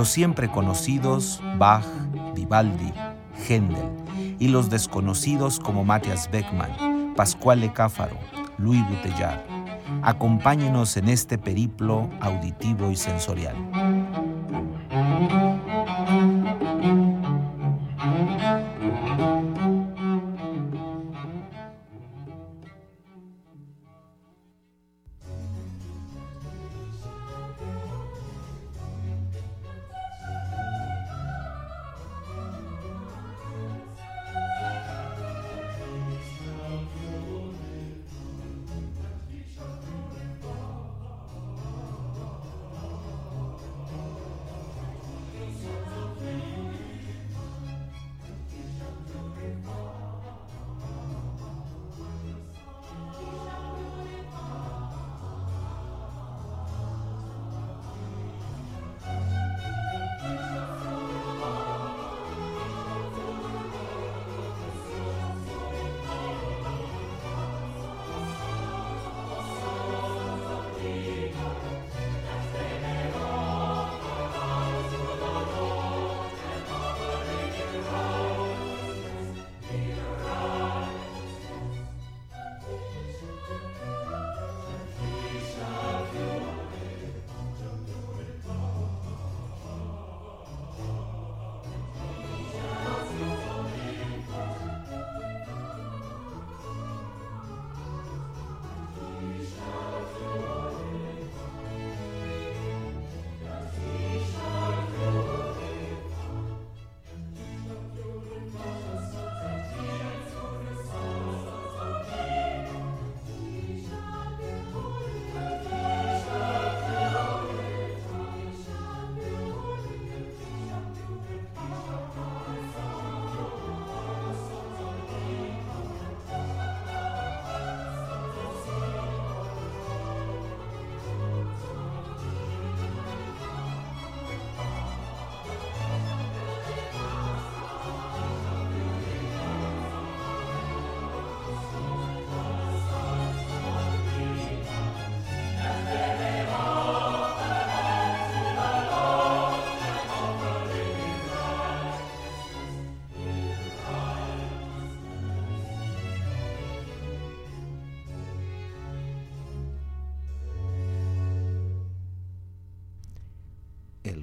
Los siempre conocidos Bach, Vivaldi, Händel y los desconocidos como Matthias Beckmann, Pascual Cáfaro, Louis Bouteillard. Acompáñenos en este periplo auditivo y sensorial.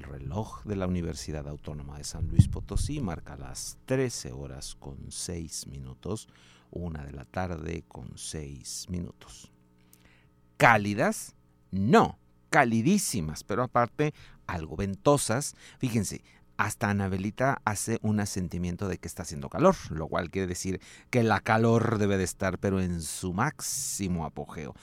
Reloj de la Universidad Autónoma de San Luis Potosí marca las 13 horas con 6 minutos, una de la tarde con 6 minutos. ¿Cálidas? No, calidísimas, pero aparte algo ventosas. Fíjense, hasta Anabelita hace un asentimiento de que está haciendo calor, lo cual quiere decir que la calor debe de estar pero en su máximo apogeo.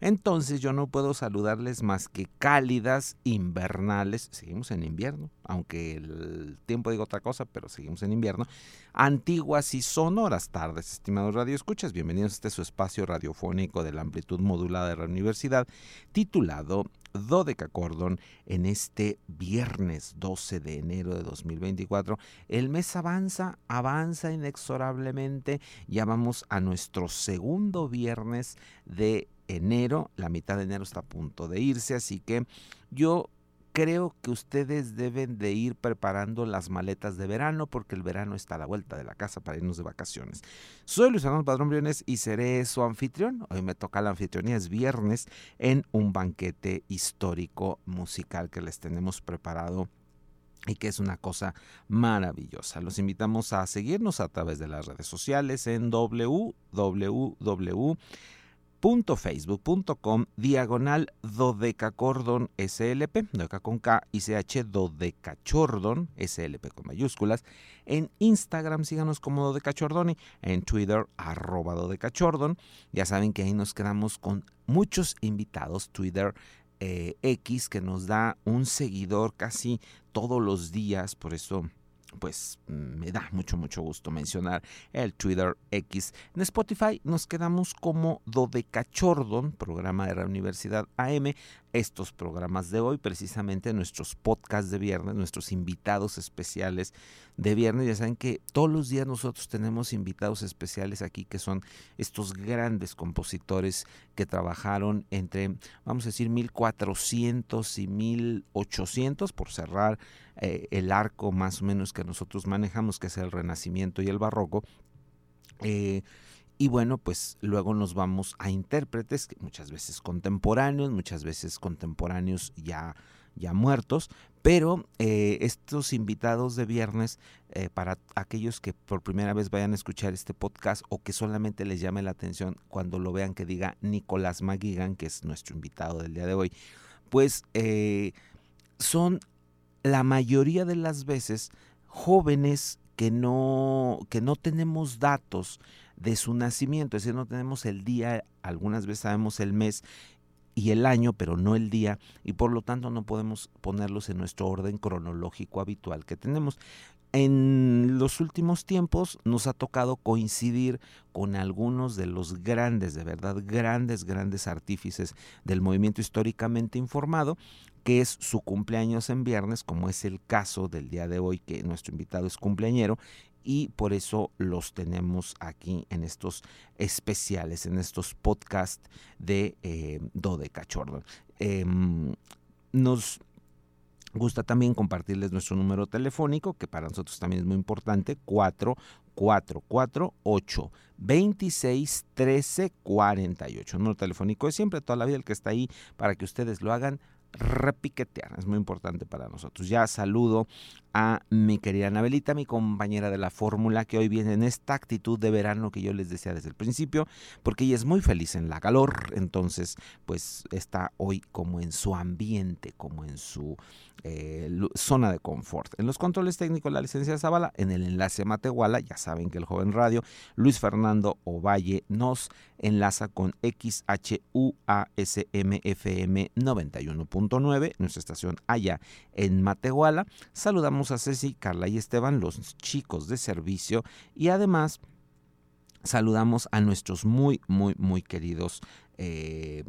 Entonces yo no puedo saludarles más que cálidas, invernales, seguimos en invierno, aunque el tiempo diga otra cosa, pero seguimos en invierno, antiguas y sonoras tardes, estimados radioescuchas, bienvenidos a este su espacio radiofónico de la amplitud modulada de la universidad, titulado Cordón en este viernes 12 de enero de 2024. El mes avanza, avanza inexorablemente. Ya vamos a nuestro segundo viernes de enero. La mitad de enero está a punto de irse, así que yo creo que ustedes deben de ir preparando las maletas de verano porque el verano está a la vuelta de la casa para irnos de vacaciones. Soy Luis Fernando Padrón Briones y seré su anfitrión. Hoy me toca la anfitrionía, es viernes, en un banquete histórico musical que les tenemos preparado y que es una cosa maravillosa. Los invitamos a seguirnos a través de las redes sociales en www facebook.com diagonal dodecacordon slp, dodeca con K y CH dodecachordon slp con mayúsculas. En Instagram síganos como dodecachordoni, en Twitter arroba dodecachordon. Ya saben que ahí nos quedamos con muchos invitados, Twitter eh, X que nos da un seguidor casi todos los días, por eso pues me da mucho, mucho gusto mencionar el Twitter X. En Spotify nos quedamos como Dodecachordon, programa de la Universidad AM. Estos programas de hoy, precisamente nuestros podcasts de viernes, nuestros invitados especiales de viernes. Ya saben que todos los días nosotros tenemos invitados especiales aquí que son estos grandes compositores que trabajaron entre, vamos a decir, 1400 y 1800 por cerrar eh, el arco más o menos que nosotros manejamos, que es el Renacimiento y el Barroco. Eh, y bueno, pues luego nos vamos a intérpretes, muchas veces contemporáneos, muchas veces contemporáneos ya, ya muertos, pero eh, estos invitados de viernes, para aquellos que por primera vez vayan a escuchar este podcast o que solamente les llame la atención cuando lo vean que diga Nicolás Maguigan, que es nuestro invitado del día de hoy, pues son la mayoría de las veces jóvenes que no, que no tenemos datos de su nacimiento, es decir, no tenemos el día, algunas veces sabemos el mes y el año, pero no el día, y por lo tanto no podemos ponerlos en nuestro orden cronológico habitual que tenemos. En los últimos tiempos nos ha tocado coincidir con algunos de los grandes, de verdad, grandes, grandes artífices del movimiento históricamente informado, que es su cumpleaños en viernes, como es el caso del día de hoy, que nuestro invitado es cumpleañero, y por eso los tenemos aquí en estos especiales, en estos podcasts de eh, Dode Cachorro. Em, nos gusta también compartirles nuestro número telefónico, que para nosotros también es muy importante, 4448 26 13 48. Número telefónico es siempre, toda la vida el que está ahí para que ustedes lo hagan repiquetear. Es muy importante para nosotros. Ya saludo a mi querida Anabelita, mi compañera de la fórmula, que hoy viene en esta actitud de verano que yo les decía desde el principio, porque ella es muy feliz en la calor, entonces pues está hoy como en su ambiente, como en su eh, zona de confort. En los controles técnicos, la licencia Zavala, en el enlace Matehuala, ya saben que el joven radio, Luis Fernando Ovalle, nos enlaza con XHUASMFM 91.9, nuestra estación allá en Matehuala. Saludamos a Ceci, Carla y Esteban, los chicos de servicio, y además saludamos a nuestros muy, muy, muy queridos eh,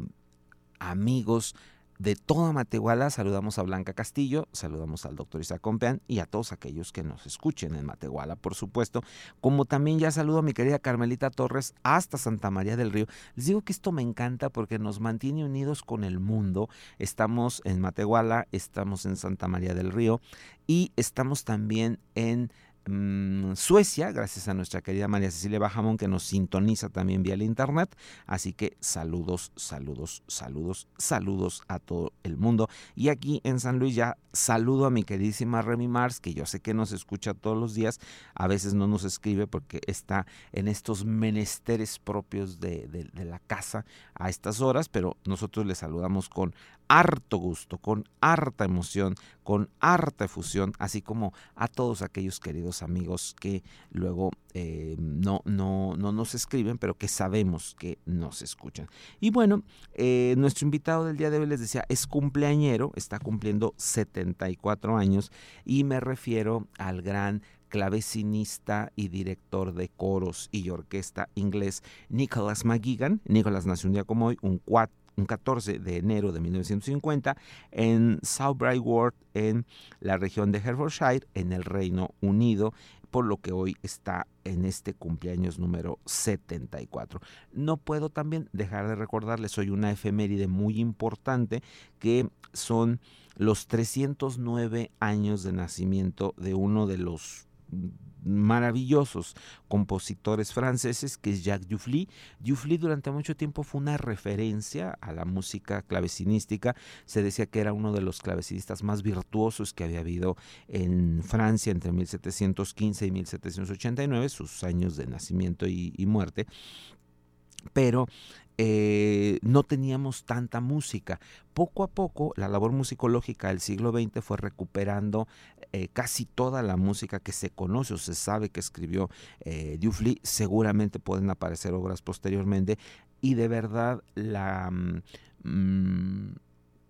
amigos de toda Matehuala saludamos a Blanca Castillo, saludamos al doctor Isaac Compeán y a todos aquellos que nos escuchen en Matehuala, por supuesto. Como también ya saludo a mi querida Carmelita Torres hasta Santa María del Río. Les digo que esto me encanta porque nos mantiene unidos con el mundo. Estamos en Matehuala, estamos en Santa María del Río y estamos también en Mm, Suecia, gracias a nuestra querida María Cecilia Bajamón que nos sintoniza también vía el internet. Así que saludos, saludos, saludos, saludos a todo el mundo. Y aquí en San Luis ya saludo a mi queridísima Remy Mars, que yo sé que nos escucha todos los días. A veces no nos escribe porque está en estos menesteres propios de, de la casa a estas horas, pero nosotros le saludamos con harto gusto, con harta emoción, con harta efusión, así como a todos aquellos queridos amigos que luego eh, no, no, no nos escriben, pero que sabemos que nos escuchan. Y bueno, eh, nuestro invitado del día de hoy les decía, es cumpleañero, está cumpliendo 74 años y me refiero al gran clavecinista y director de coros y orquesta inglés Nicholas McGuigan. Nicholas nació un día como hoy, un 4 un 14 de enero de 1950 en South Ward, en la región de Herefordshire, en el Reino Unido, por lo que hoy está en este cumpleaños número 74. No puedo también dejar de recordarles hoy una efeméride muy importante que son los 309 años de nacimiento de uno de los maravillosos compositores franceses que es Jacques Dufly. Dufly durante mucho tiempo fue una referencia a la música clavecinística. Se decía que era uno de los clavecinistas más virtuosos que había habido en Francia entre 1715 y 1789, sus años de nacimiento y, y muerte. Pero eh, no teníamos tanta música. Poco a poco la labor musicológica del siglo XX fue recuperando eh, casi toda la música que se conoce o se sabe que escribió eh. Seguramente pueden aparecer obras posteriormente y de verdad la mm, mm,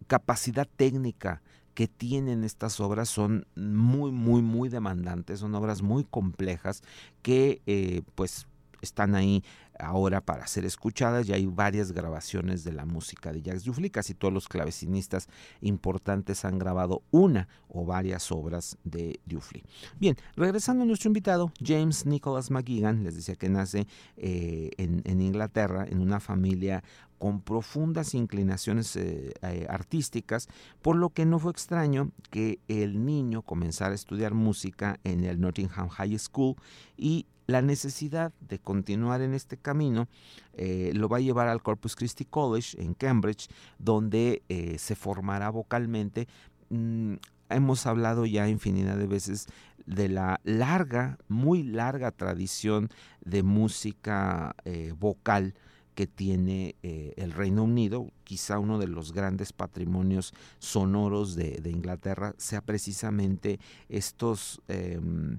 capacidad técnica que tienen estas obras son muy, muy, muy demandantes, son obras muy complejas que eh, pues están ahí ahora para ser escuchadas. Ya hay varias grabaciones de la música de Jacques Dufly. Casi todos los clavecinistas importantes han grabado una o varias obras de Dufly. Bien, regresando a nuestro invitado, James Nicholas McGuigan, les decía que nace eh, en, Inglaterra en una familia con profundas inclinaciones eh, eh, artísticas, por lo que no fue extraño que el niño comenzara a estudiar música en el Nottingham High School y la necesidad de continuar en este camino eh, lo va a llevar al Corpus Christi College en Cambridge, donde se formará vocalmente. Mm, hemos hablado ya infinidad de veces de la larga, muy larga tradición de música vocal que tiene el Reino Unido, quizá uno de los grandes patrimonios sonoros de, de Inglaterra, sea precisamente estos em,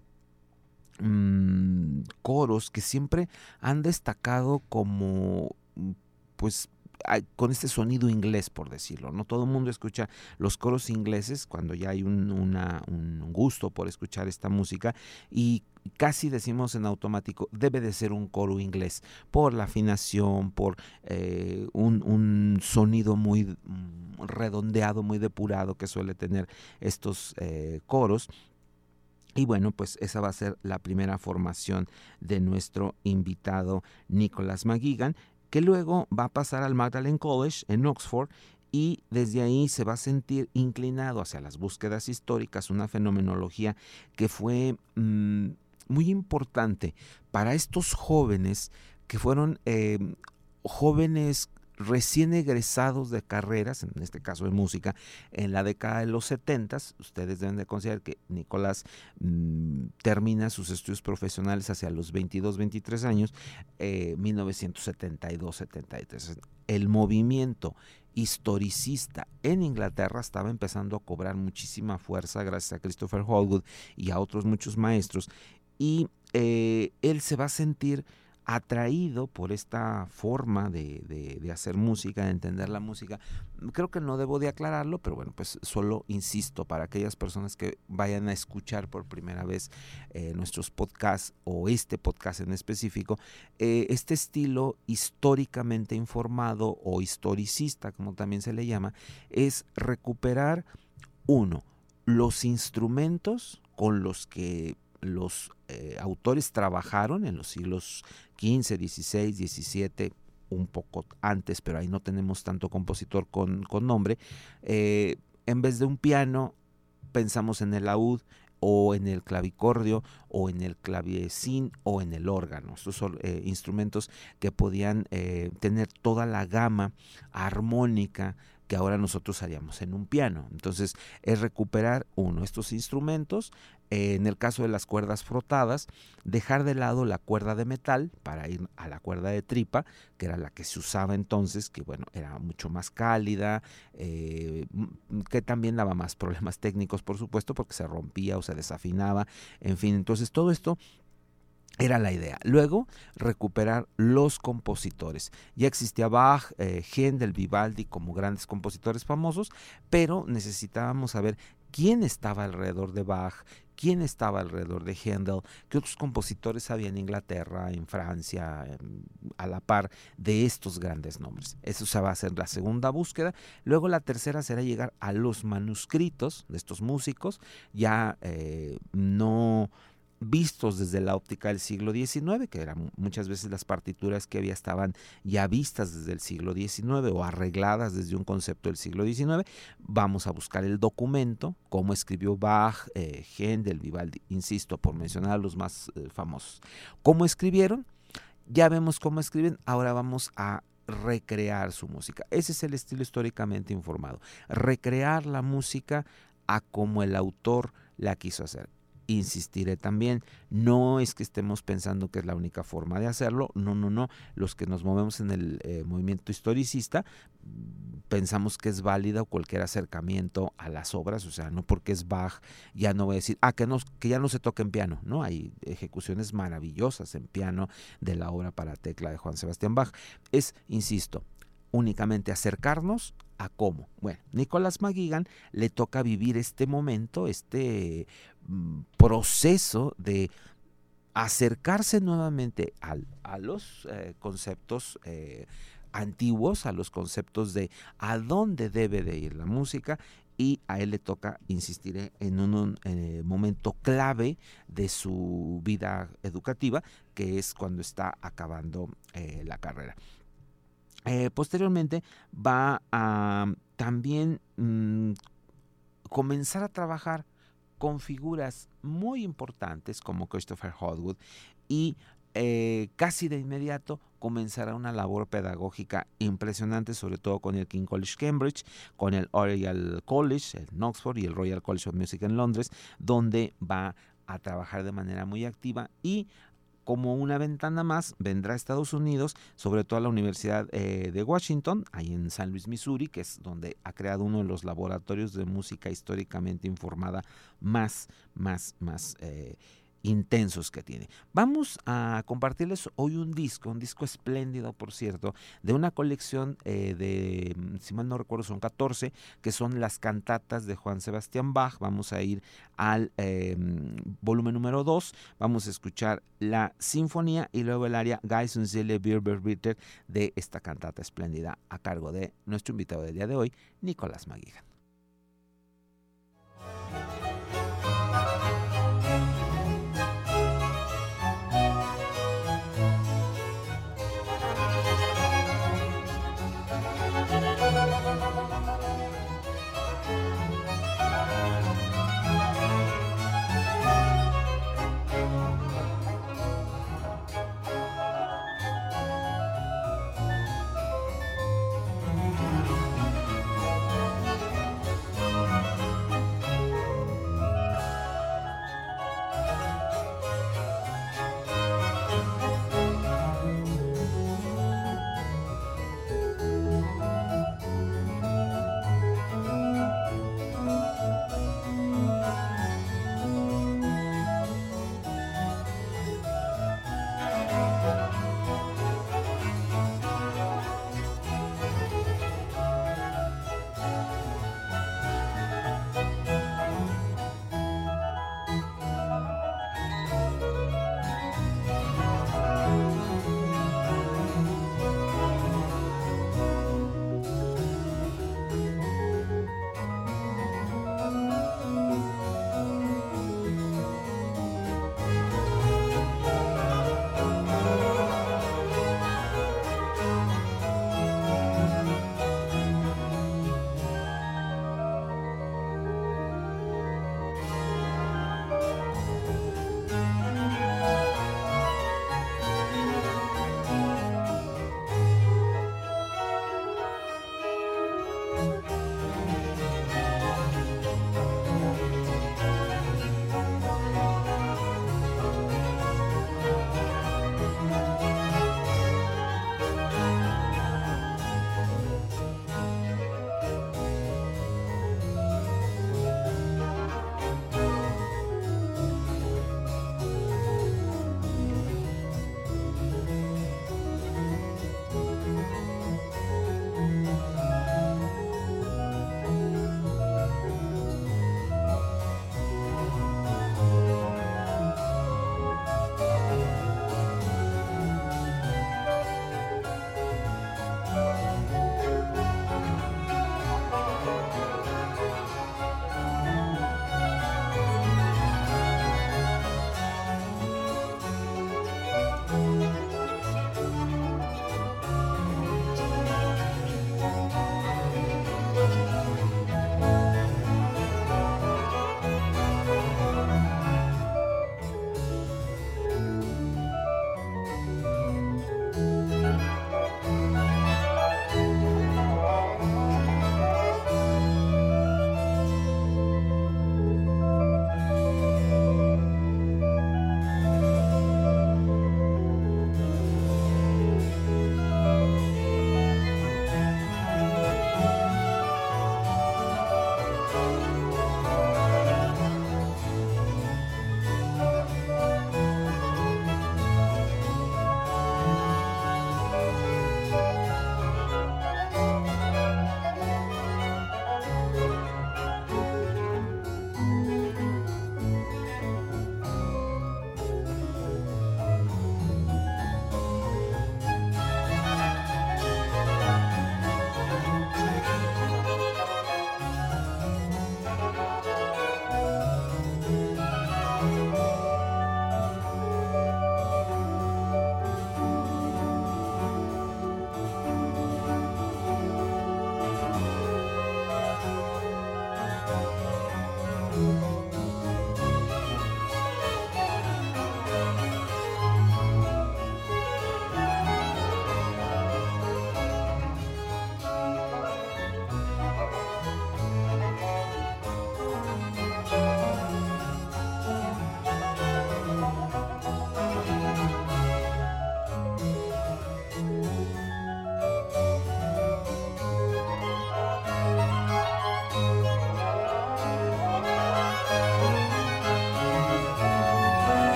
Mm, coros que siempre han destacado como mm, pues con este sonido inglés, por decirlo. No todo el mundo escucha los coros ingleses cuando ya hay un, gusto por escuchar esta música y casi decimos en automático, debe de ser un coro inglés, por la afinación, por eh, un, sonido muy mm, redondeado, muy depurado que suele tener estos eh, coros. Y bueno, pues esa va a ser la primera formación de nuestro invitado Nicholas McGuigan, que luego va a pasar al Magdalen College en Oxford y desde ahí se va a sentir inclinado hacia las búsquedas históricas, una fenomenología que fue mm, muy importante para estos jóvenes que fueron eh, jóvenes recién egresados de carreras, en este caso de música, en la década de los 70, ustedes deben de considerar que Nicolás mm, termina sus estudios profesionales hacia los 22, 23 años, 1972, 73. El movimiento historicista en Inglaterra estaba empezando a cobrar muchísima fuerza gracias a Christopher Holwood y a otros muchos maestros, y eh, él se va a sentir atraído por esta forma de, hacer música, de entender la música. Creo que no debo de aclararlo, pero bueno, pues solo insisto para aquellas personas que vayan a escuchar por primera vez eh, nuestros podcasts o este podcast en específico, eh, este estilo históricamente informado o historicista, como también se le llama, es recuperar, uno, los instrumentos con los que los eh, autores trabajaron en los siglos XV, XVI, XVII, un poco antes, pero ahí no tenemos tanto compositor con, nombre. Eh, en vez de un piano, pensamos en el laúd o en el clavicordio o en el claviecín o en el órgano. Estos son eh, instrumentos que podían tener toda la gama armónica que ahora nosotros haríamos en un piano. Entonces es recuperar uno, estos instrumentos, en el caso de las cuerdas frotadas, dejar de lado la cuerda de metal para ir a la cuerda de tripa, que era la que se usaba entonces, que bueno, era mucho más cálida, eh, que también daba más problemas técnicos, por supuesto, porque se rompía o se desafinaba, en fin, entonces todo esto era la idea. Luego, recuperar los compositores. Ya existía Bach, eh, Händel, Vivaldi como grandes compositores famosos, pero necesitábamos saber quién estaba alrededor de Bach, quién estaba alrededor de Händel, qué otros compositores había en Inglaterra, en Francia, a la par de estos grandes nombres. Eso se va a hacer la segunda búsqueda. Luego la tercera será llegar a los manuscritos de estos músicos, ya eh, no vistos desde la óptica del siglo XIX, que eran muchas veces las partituras que había estaban ya vistas desde el siglo XIX o arregladas desde un concepto del siglo XIX. Vamos a buscar el documento, cómo escribió Bach, eh, Vivaldi, insisto, por mencionar a los más eh, famosos. ¿Cómo escribieron? Ya vemos cómo escriben, ahora vamos a recrear su música. Ese es el estilo históricamente informado. Recrear la música a como el autor la quiso hacer insistiré también, no es que estemos pensando que es la única forma de hacerlo, no, no, no, los que nos movemos en el eh, movimiento historicista pensamos que es válido cualquier acercamiento a las obras, o sea, no porque es Bach, ya no voy a decir, ah, que, no, que ya no se toca en piano, ¿no? Hay ejecuciones maravillosas en piano de la obra para tecla de Juan Sebastián Bach. Es, insisto, únicamente acercarnos ¿A cómo? Bueno, Nicolás McGuigan le toca vivir este momento, este mm, proceso de acercarse nuevamente a los eh, conceptos eh, antiguos, a los conceptos de a dónde debe de ir la música y a él le toca, insistiré, en un, eh, momento clave de su vida educativa, que es cuando está acabando la carrera. Posteriormente va a también mm, comenzar a trabajar con figuras muy importantes como Christopher Hogwood y eh, casi de inmediato comenzará una labor pedagógica impresionante, sobre todo con el King College Cambridge, con el Oriel College en Oxford y el Royal College of Music en Londres, donde va a trabajar de manera muy activa y como una ventana más vendrá a Estados Unidos, sobre todo a la Universidad eh, de Washington, ahí en San Luis, Missouri, que es donde ha creado uno de los laboratorios de música históricamente informada más, más, más eh, intensos que tiene. Vamos a compartirles hoy un disco, un disco espléndido, por cierto, de una colección eh, de, mm, si mal no recuerdo, son 14, que son las cantatas de Juan Sebastián Bach. Vamos a ir al em, volumen número 2, vamos a escuchar la sinfonía y luego el área Geis und Seele Bitter de esta cantata espléndida a cargo de nuestro invitado del día de hoy, Nicolás Maguigan.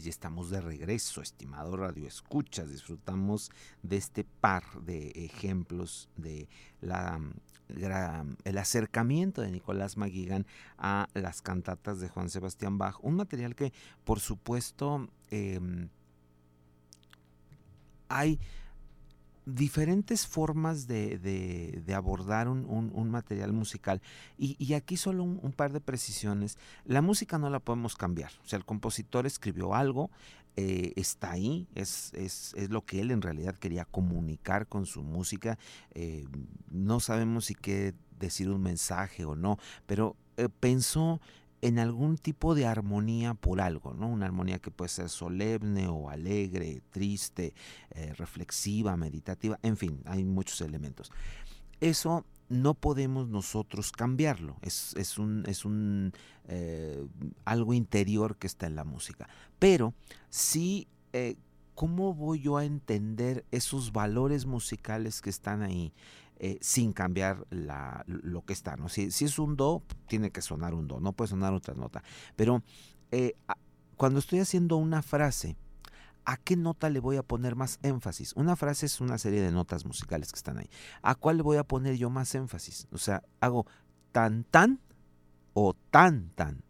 Pues ya estamos de regreso, estimado Radio Escuchas. Disfrutamos de este par de ejemplos de la, el acercamiento de Nicolás Maguigan a las cantatas de Juan Sebastián Bach. Un material que, por supuesto, em, hay diferentes formas de, abordar un, material musical. Y, aquí solo un, par de precisiones. La música no la podemos cambiar. O sea, el compositor escribió algo, eh, está ahí, es, es, lo que él en realidad quería comunicar con su música. Eh, no sabemos si quiere decir un mensaje o no, pero eh, pensó en algún tipo de armonía por algo, ¿no? Una armonía que puede ser solemne o alegre, triste, eh, reflexiva, meditativa, en fin, hay muchos elementos. Eso no podemos nosotros cambiarlo, es, un, es un eh, algo interior que está en la música. Pero sí, eh, ¿cómo voy yo a entender esos valores musicales que están ahí? Eh, sin cambiar lo que está. Si, es un do, tiene que sonar un do, no puede sonar otra nota. Pero eh, cuando estoy haciendo una frase, ¿a qué nota le voy a poner más énfasis? Una frase es una serie de notas musicales que están ahí. ¿A cuál le voy a poner yo más énfasis? O sea, hago tan tan o tan tan.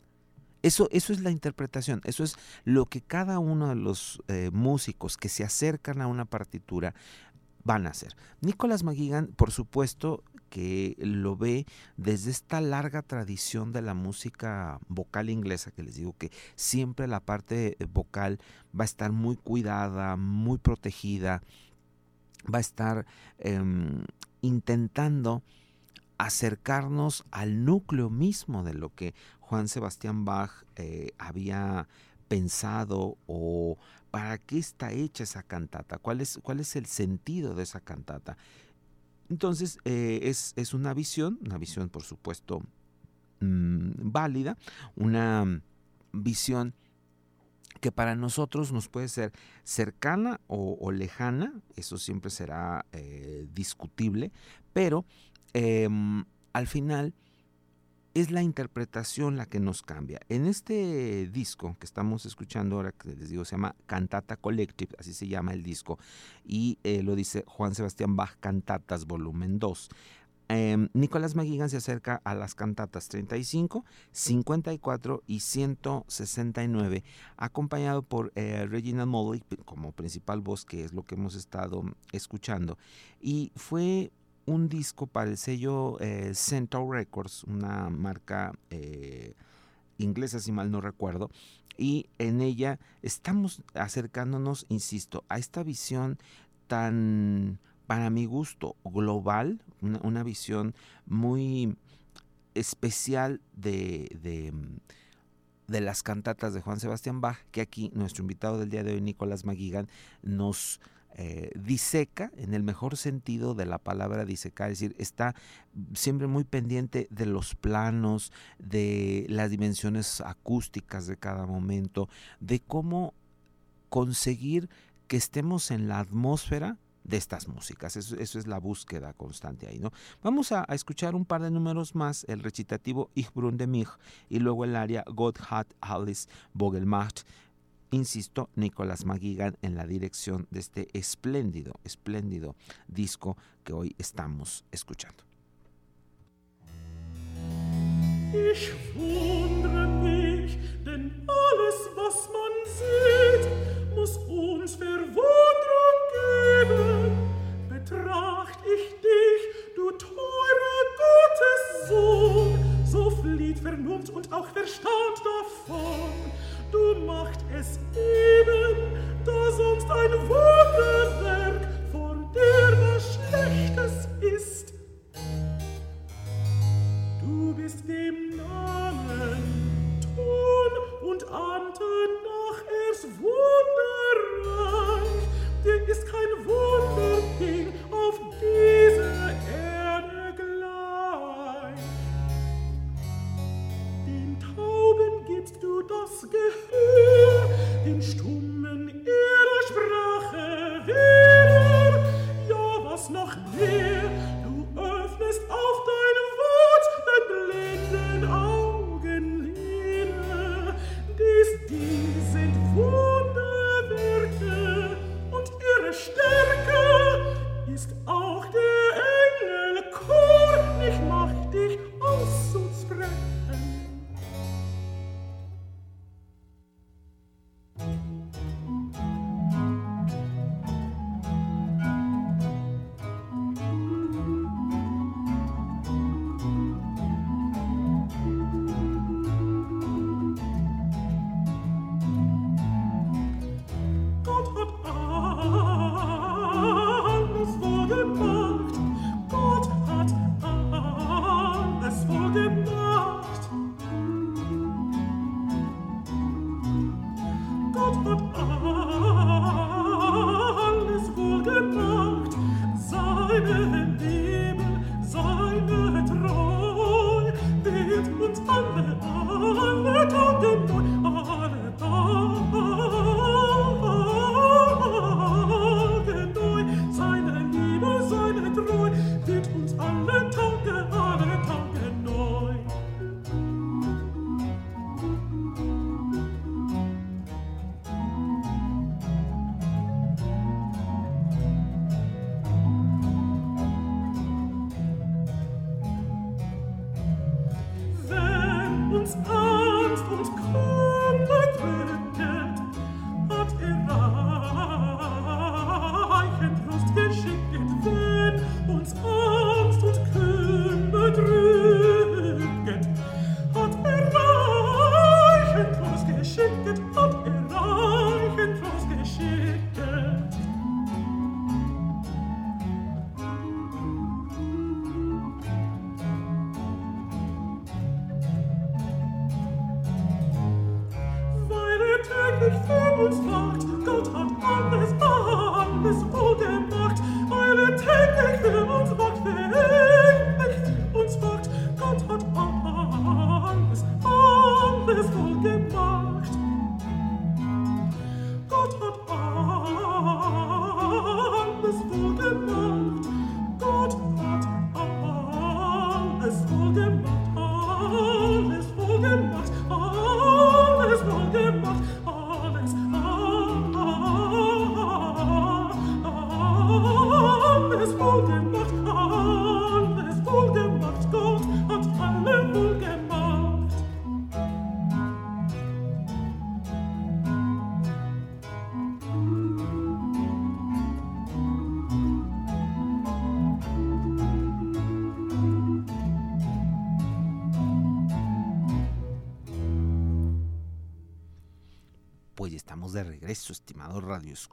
Eso, eso es la interpretación, eso es lo que cada uno de los eh, músicos que se acercan a una partitura van a hacer. Nicholas McGuigan, por supuesto, que lo ve desde esta larga tradición de la música vocal inglesa, que les digo que siempre la parte vocal va a estar muy cuidada, muy protegida, va a estar em, intentando acercarnos al núcleo mismo de lo que Juan Sebastián Bach eh, había pensado o para qué está hecha esa cantata, cuál es, cuál es el sentido de esa cantata. Entonces eh, es, una visión, una visión por supuesto mm, válida, una visión que para nosotros nos puede ser cercana o, lejana, eso siempre será eh, discutible, pero em, al final es la interpretación la que nos cambia. En este disco que estamos escuchando ahora, que les digo, se llama Cantata Collective, así se llama el disco, y eh, lo dice Juan Sebastián Bach Cantatas Volumen 2. Em, Nicolás Maguigan se acerca a las cantatas 35, 54 y 169, acompañado por eh, Regina Molly como principal voz, que es lo que hemos estado escuchando. Y fue un disco para el sello eh, Centaur Records, una marca eh, inglesa si mal no recuerdo, y en ella estamos acercándonos, insisto, a esta visión tan, para mi gusto, global, una, visión muy especial de, de, de, las cantatas de Juan Sebastián Bach, que aquí nuestro invitado del día de hoy, Nicolás Maguigan, nos eh, diseca en el mejor sentido de la palabra disecar, es decir, está siempre muy pendiente de los planos, de las dimensiones acústicas de cada momento, de cómo conseguir que estemos en la atmósfera de estas músicas. Eso, es la búsqueda constante ahí, ¿no? Vamos a, escuchar un par de números más, el recitativo Ich Brunn de mich y luego el área Gott hat alles Vogelmacht insisto, Nicolás Maguigan en la dirección de este espléndido, espléndido disco que hoy estamos escuchando. Ich wundere mich, denn alles, was man sieht, muss uns Verwunderung geben. Betracht ich dich, du teure Gottes Sohn, so flieht Vernunft und auch Verstand davon. Du macht es eben, da sonst ein Wunderwerk vor dir was Schlechtes ist. Du bist dem Namen Ton und Ante nach erst wunderreich, dir ist kein Wunderding auf dieser Erde hältst du das Gehör den Stummen ihrer Sprache wieder? Ja, was noch mehr, du öffnest auf deinem Wort dein blenden Augenlehre. Dies, dies sind Wunderwerke und ihre Stärke ist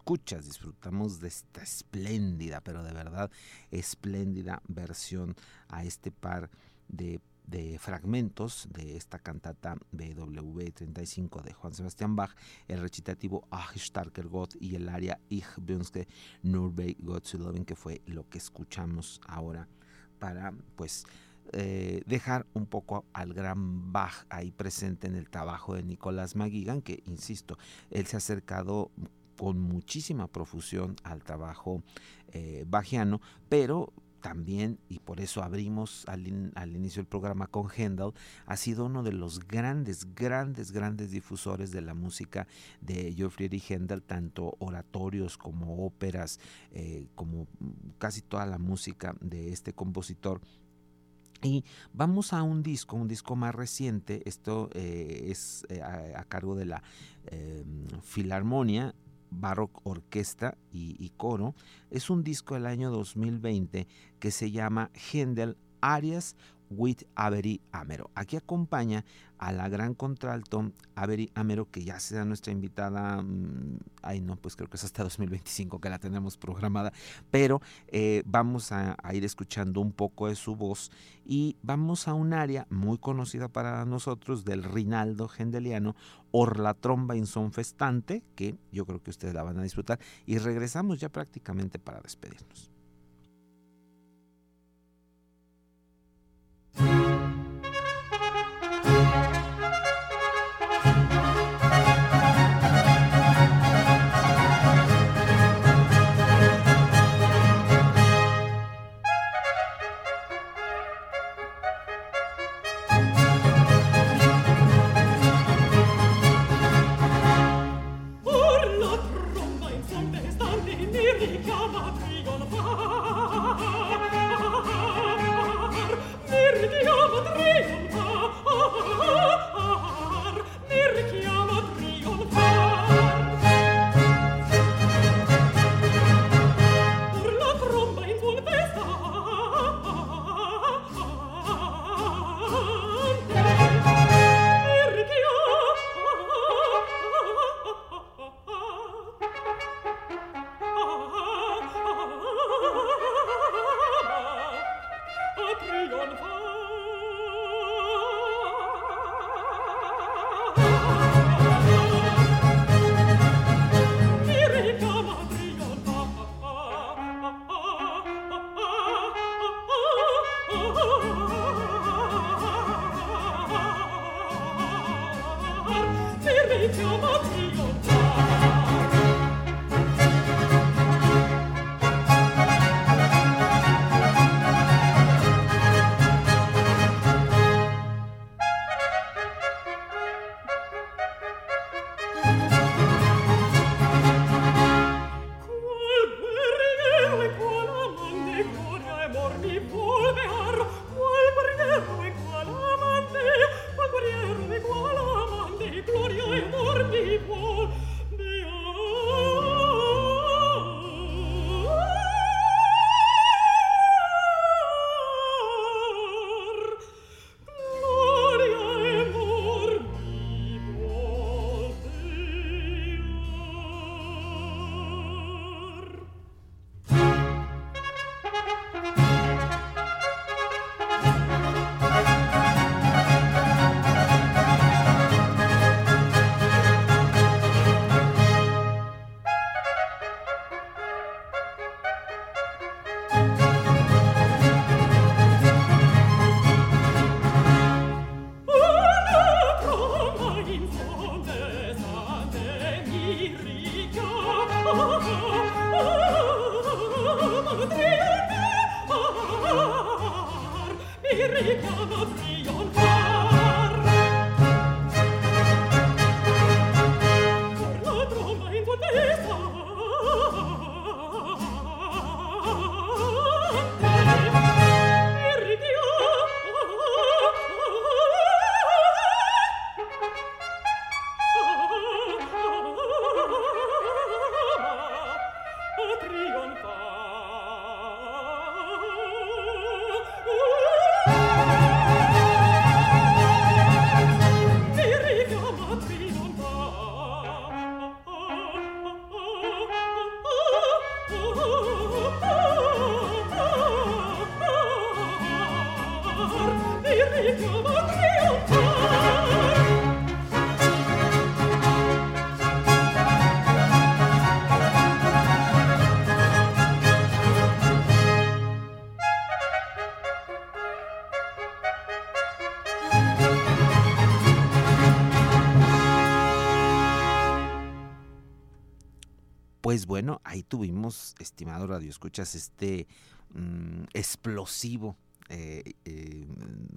escuchas, disfrutamos de esta espléndida, pero de verdad espléndida versión a este par de, fragmentos de esta cantata BW 35 de Juan Sebastián Bach, el recitativo Ach starker Gott y el área Ich wünsche nur bei Gott zu leben, que fue lo que escuchamos ahora para pues eh, dejar un poco al gran Bach ahí presente en el trabajo de Nicolás Maguigan, que insisto, él se ha acercado con muchísima profusión al trabajo eh, bajiano, pero también, y por eso abrimos al, inicio del programa con Handel, ha sido uno de los grandes, grandes, grandes difusores de la música de Geoffrey Handel, tanto oratorios como óperas, eh, como casi toda la música de este compositor. Y vamos a un disco, un disco más reciente, esto eh, es a, cargo de la Filarmonia Baroque Orquesta y, Coro, es un disco del año 2020 que se llama Händel Arias with Avery Amero. Aquí acompaña a la gran contralto Avery Amero, que ya sea nuestra invitada, mm, ay no, pues creo que es hasta 2025 que la tenemos programada, pero eh, vamos a, ir escuchando un poco de su voz y vamos a un área muy conocida para nosotros del Rinaldo Gendeliano, Or la tromba insonfestante, que yo creo que ustedes la van a disfrutar, y regresamos ya prácticamente para despedirnos. Estimado Radio Escuchas, este mm, explosivo eh, eh,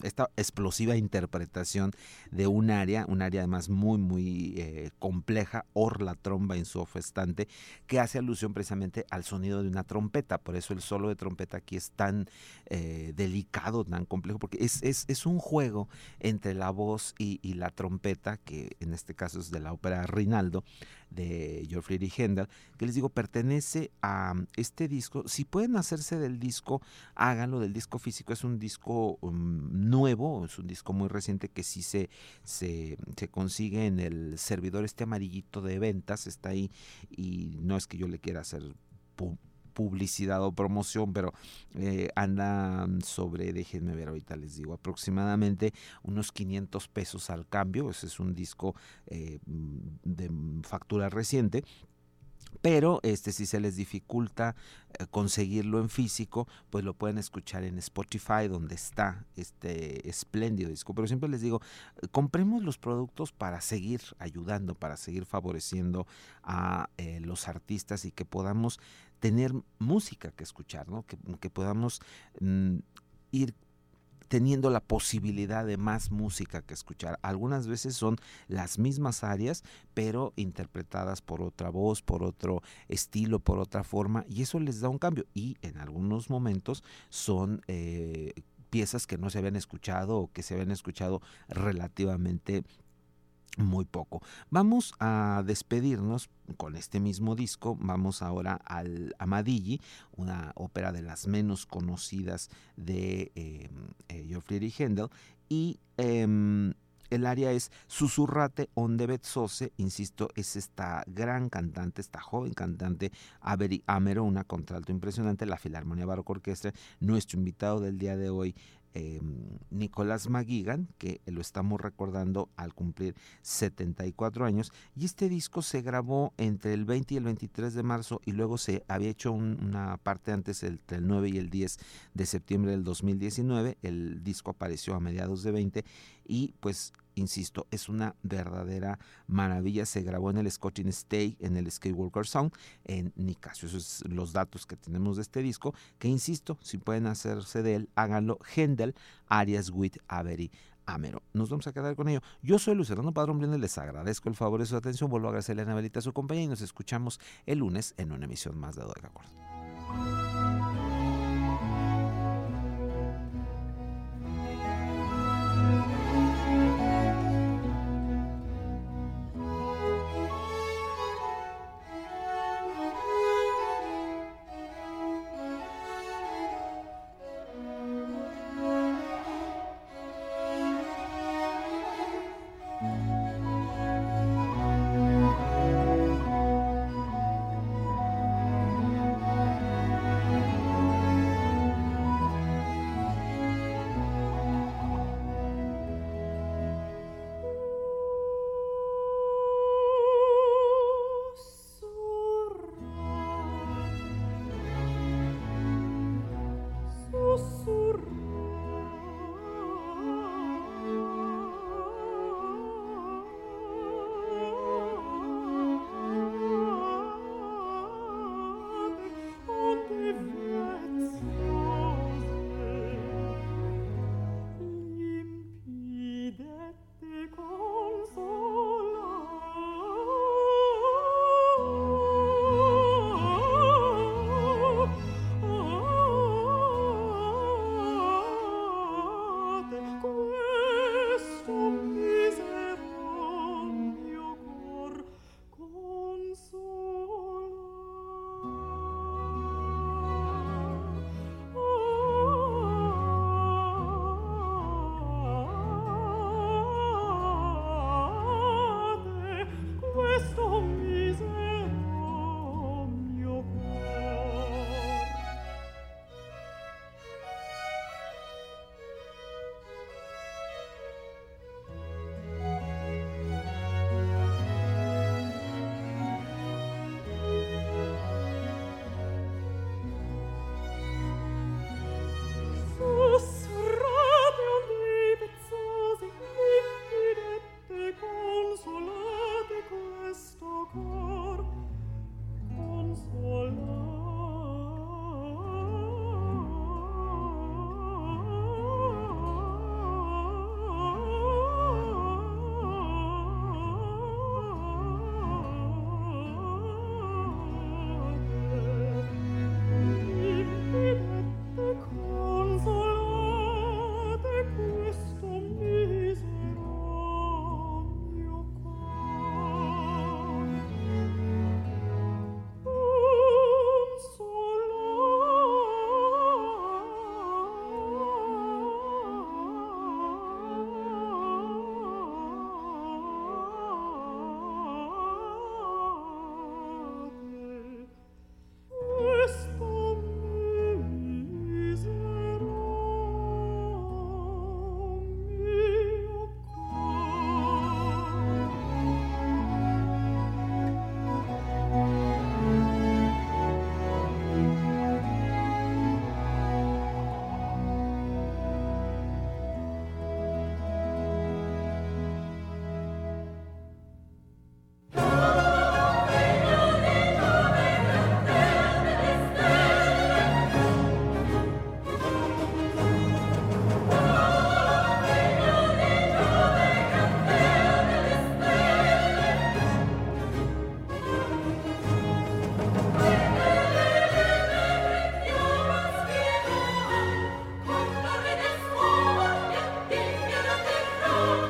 esta explosiva interpretación de un área, un área además muy, muy eh, compleja, Orla tromba en su ofestante, que hace alusión precisamente al sonido de una trompeta. Por eso el solo de trompeta aquí es tan delicado, tan complejo, porque es, es, es, un juego entre la voz y, y, la trompeta, que en este caso es de la ópera Rinaldo, de Friedrich Händel, que les digo, pertenece a este disco. Si pueden hacerse del disco, háganlo del disco físico. Es un disco um, nuevo, es un disco muy reciente que sí se, se, se, consigue en el servidor este amarillito de ventas, está ahí y no es que yo le quiera hacer publicidad o promoción, pero eh, andan sobre, déjenme ver ahorita les digo, aproximadamente unos 500 pesos al cambio, ese es un disco eh, de factura reciente pero este si se les dificulta eh, conseguirlo en físico, pues lo pueden escuchar en Spotify donde está este espléndido disco. Pero siempre les digo, compremos los productos para seguir ayudando, para seguir favoreciendo a eh, los artistas y que podamos tener música que escuchar, ¿no? que, podamos mm, ir teniendo la posibilidad de más música que escuchar. Algunas veces son las mismas áreas, pero interpretadas por otra voz, por otro estilo, por otra forma, y eso les da un cambio. Y en algunos momentos son eh, piezas que no se habían escuchado o que se habían escuchado relativamente muy poco. Vamos a despedirnos con este mismo disco. Vamos ahora al Amadigi, una ópera de las menos conocidas de eh, eh Friedrich Händel. Y em, el área es Susurrate onde Betzose, insisto, es esta gran cantante, esta joven cantante, Avery Amero, una contralto impresionante, la Filarmonía Barroca Orquestra, nuestro invitado del día de hoy eh, Nicolás McGuigan, que lo estamos recordando al cumplir 74 años. Y este disco se grabó entre el 20 y el 23 de marzo y luego se había hecho una parte antes entre el 9 y el 10 de septiembre del 2019. El disco apareció a mediados de 20 y pues insisto, es una verdadera maravilla. Se grabó en el Scotching Stay, en el Skywalker Sound, en Nicasio. Esos son los datos que tenemos de este disco, que insisto, si pueden hacerse de él, háganlo. Hendel, Arias with Avery. Amero. Nos vamos a quedar con ello. Yo soy Lucerano Padrón Brindel, les agradezco el favor de su atención. Vuelvo a agradecerle a Anabelita su compañía y nos escuchamos el lunes en una emisión más de Doega